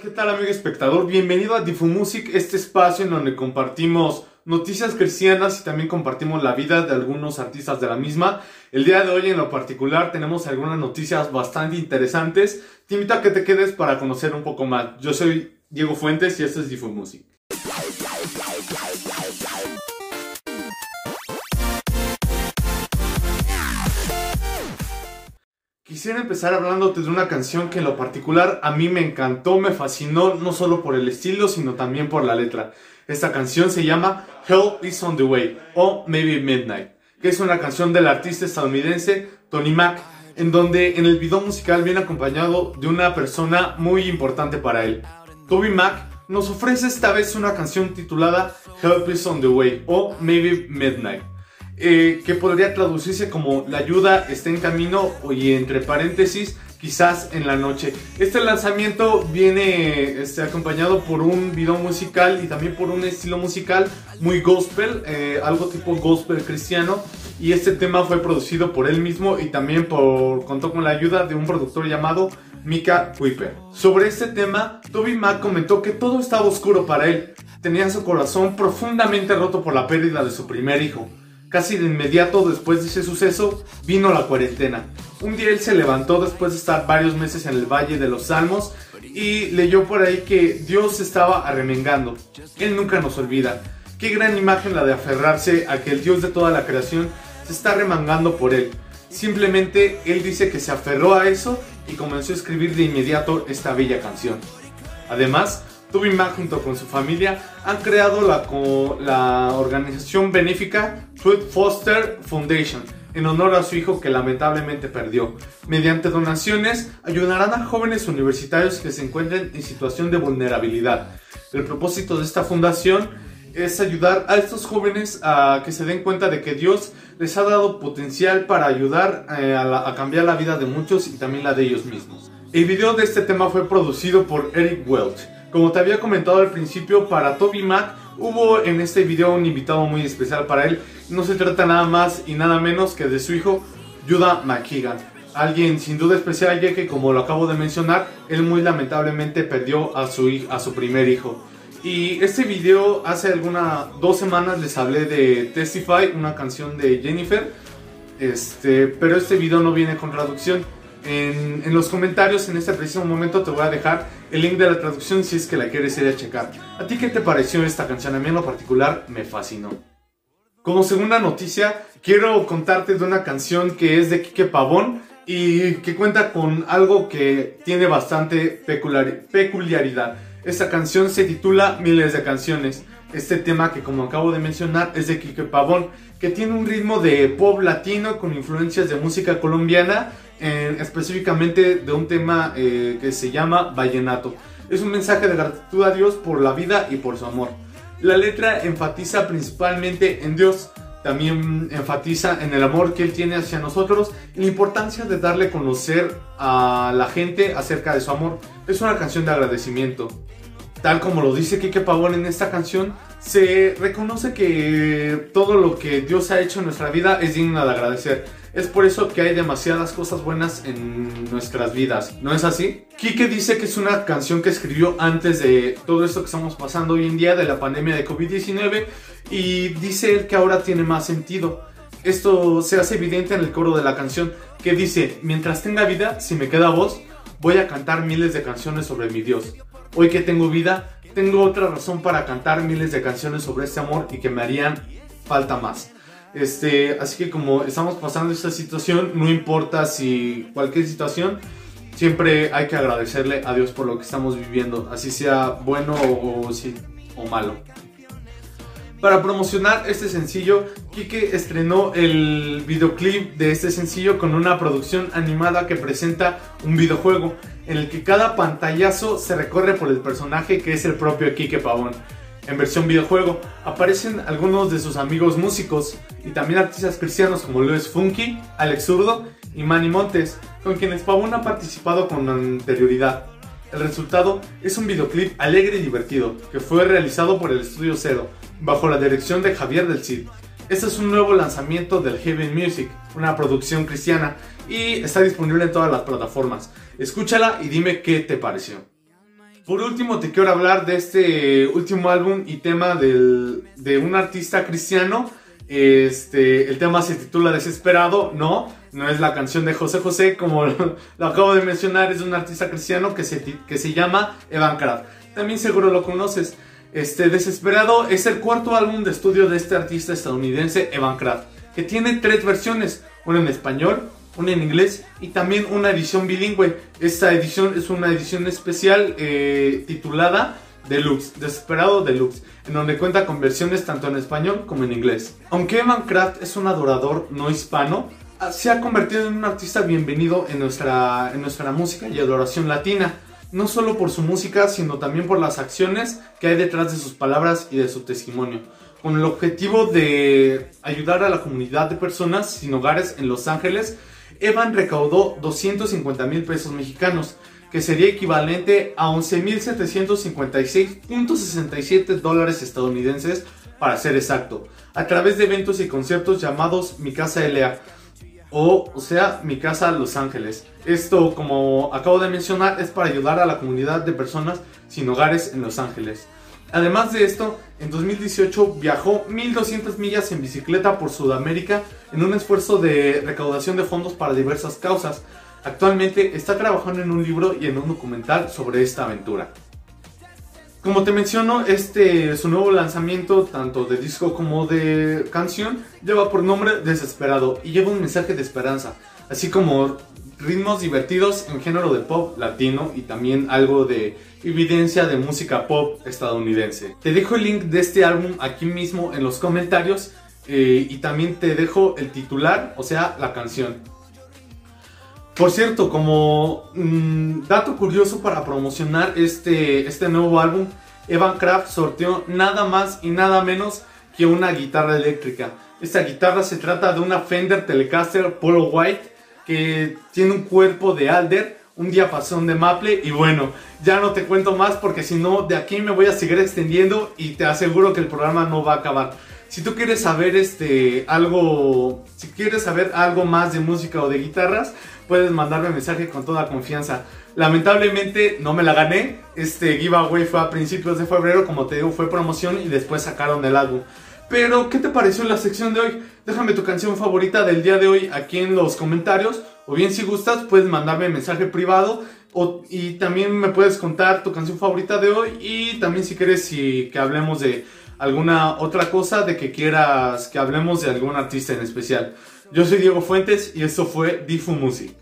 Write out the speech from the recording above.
¿qué tal amigo espectador? Bienvenido a Difu Music, este espacio en donde compartimos noticias cristianas y también compartimos la vida de algunos artistas de la misma. El día de hoy en lo particular tenemos algunas noticias bastante interesantes. Te invito a que te quedes para conocer un poco más. Yo soy Diego Fuentes y esto es Difu Quisiera empezar hablándote de una canción que en lo particular a mí me encantó, me fascinó, no solo por el estilo, sino también por la letra. Esta canción se llama Help is on the Way o Maybe Midnight, que es una canción del artista estadounidense Tony Mac, en donde en el video musical viene acompañado de una persona muy importante para él. Toby Mac nos ofrece esta vez una canción titulada Help is on the Way o Maybe Midnight eh, que podría traducirse como la ayuda está en camino y entre paréntesis quizás en la noche. Este lanzamiento viene este, acompañado por un video musical y también por un estilo musical muy gospel, eh, algo tipo gospel cristiano. Y este tema fue producido por él mismo y también por, contó con la ayuda de un productor llamado Mika Kuiper. Sobre este tema, Toby Mac comentó que todo estaba oscuro para él. Tenía su corazón profundamente roto por la pérdida de su primer hijo. Casi de inmediato después de ese suceso vino la cuarentena. Un día él se levantó después de estar varios meses en el Valle de los Salmos y leyó por ahí que Dios estaba arremengando. Él nunca nos olvida. Qué gran imagen la de aferrarse a que el Dios de toda la creación se está remangando por él. Simplemente él dice que se aferró a eso y comenzó a escribir de inmediato esta bella canción. Además, Mac junto con su familia han creado la, organización benéfica Truth Foster Foundation en honor a su hijo que lamentablemente perdió. Mediante donaciones ayudarán a jóvenes universitarios que se encuentren en situación de vulnerabilidad. El propósito de esta fundación es ayudar a estos jóvenes a que se den cuenta de que Dios les ha dado potencial para ayudar eh, a, a cambiar la vida de muchos y también la de ellos mismos. El video de este tema fue producido por Eric Welch. Como te había comentado al principio, para Toby Mac hubo en este video un invitado muy especial para él. No se trata nada más y nada menos que de su hijo, Judah McKeegan. Alguien sin duda especial ya que como lo acabo de mencionar, él muy lamentablemente perdió a su, a su primer hijo. Y este video hace algunas dos semanas les hablé de Testify, una canción de Jennifer. Este, pero este video no viene con traducción. En, los comentarios en este preciso momento te voy a dejar el link de la traducción si es que la quieres ir a checar. ¿A ti qué te pareció esta canción? A mí en lo particular me fascinó. Como segunda noticia, quiero contarte de una canción que es de Kike Pavón y que cuenta con algo que tiene bastante peculiaridad. Esta canción se titula Miles de Canciones. Este tema que como acabo de mencionar es de Kike Pavón, que tiene un ritmo de pop latino con influencias de música colombiana específicamente de un tema eh, que se llama Vallenato. Es un mensaje de gratitud a Dios por la vida y por su amor. La letra enfatiza principalmente en Dios, también enfatiza en el amor que Él tiene hacia nosotros y la importancia de darle a conocer a la gente acerca de su amor. Es una canción de agradecimiento. Tal como lo dice Kike Pavón en esta canción, se reconoce que todo lo que Dios ha hecho en nuestra vida es digno de agradecer. Es por eso que hay demasiadas cosas buenas en nuestras vidas, ¿no es así? Kike dice que es una canción que escribió antes de todo esto que estamos pasando hoy en día, de la pandemia de COVID-19, y dice él que ahora tiene más sentido. Esto se hace evidente en el coro de la canción, que dice, mientras tenga vida, si me queda voz, voy a cantar miles de canciones sobre mi Dios. Hoy que tengo vida, tengo otra razón para cantar miles de canciones sobre este amor y que me harían falta más. Este, así que como estamos pasando esta situación, no importa si cualquier situación, siempre hay que agradecerle a Dios por lo que estamos viviendo, así sea bueno o, o, o malo. Para promocionar este sencillo, Kike estrenó el videoclip de este sencillo con una producción animada que presenta un videojuego en el que cada pantallazo se recorre por el personaje que es el propio Kike Pavón. En versión videojuego aparecen algunos de sus amigos músicos y también artistas cristianos como Luis Funky, Alex Zurdo y Manny Montes, con quienes Pavón ha participado con anterioridad. El resultado es un videoclip alegre y divertido que fue realizado por el Estudio Cero bajo la dirección de Javier del Cid. Este es un nuevo lanzamiento del Heaven Music, una producción cristiana, y está disponible en todas las plataformas. Escúchala y dime qué te pareció. Por último, te quiero hablar de este último álbum y tema de un artista cristiano. Este, el tema se titula Desesperado, no, no es la canción de José José, como lo, acabo de mencionar, es un artista cristiano que se, que se llama Evan Kraft. También seguro lo conoces. Este, Desesperado es el cuarto álbum de estudio de este artista estadounidense, Evan Kraft, que tiene tres versiones, una en español, una en inglés y también una edición bilingüe. Esta edición es una edición especial eh, titulada Deluxe, Desesperado Deluxe, en donde cuenta con versiones tanto en español como en inglés. Aunque Evan Kraft es un adorador no hispano, se ha convertido en un artista bienvenido en nuestra, en nuestra música y adoración latina, no solo por su música, sino también por las acciones que hay detrás de sus palabras y de su testimonio, con el objetivo de ayudar a la comunidad de personas sin hogares en Los Ángeles Evan recaudó 250 mil pesos mexicanos, que sería equivalente a 11.756.67 dólares estadounidenses para ser exacto, a través de eventos y conciertos llamados Mi Casa LA, o, sea, Mi Casa Los Ángeles. Esto, como acabo de mencionar, es para ayudar a la comunidad de personas sin hogares en Los Ángeles. Además de esto, en 2018 viajó 1200 millas en bicicleta por Sudamérica en un esfuerzo de recaudación de fondos para diversas causas. Actualmente está trabajando en un libro y en un documental sobre esta aventura. Como te menciono, este su nuevo lanzamiento, tanto de disco como de canción, lleva por nombre Desesperado y lleva un mensaje de esperanza, así como ritmos divertidos en género de pop latino y también algo de evidencia de música pop estadounidense. Te dejo el link de este álbum aquí mismo en los comentarios eh, y también te dejo el titular, o sea, la canción. Por cierto, como mm, dato curioso para promocionar este, este nuevo álbum, Evan Kraft sorteó nada más y nada menos que una guitarra eléctrica. Esta guitarra se trata de una Fender Telecaster Polo White que tiene un cuerpo de alder, un diapasón de maple y bueno, ya no te cuento más porque si no de aquí me voy a seguir extendiendo y te aseguro que el programa no va a acabar. Si tú quieres saber este algo, si quieres saber algo más de música o de guitarras, puedes mandarme mensaje con toda confianza. Lamentablemente no me la gané. Este giveaway fue a principios de febrero, como te digo, fue promoción y después sacaron el álbum. Pero, ¿qué te pareció la sección de hoy? Déjame tu canción favorita del día de hoy aquí en los comentarios. O bien, si gustas, puedes mandarme mensaje privado. y también me puedes contar tu canción favorita de hoy. Y también, si quieres si, que hablemos de alguna otra cosa, de que quieras que hablemos de algún artista en especial. Yo soy Diego Fuentes y esto fue Difu Music.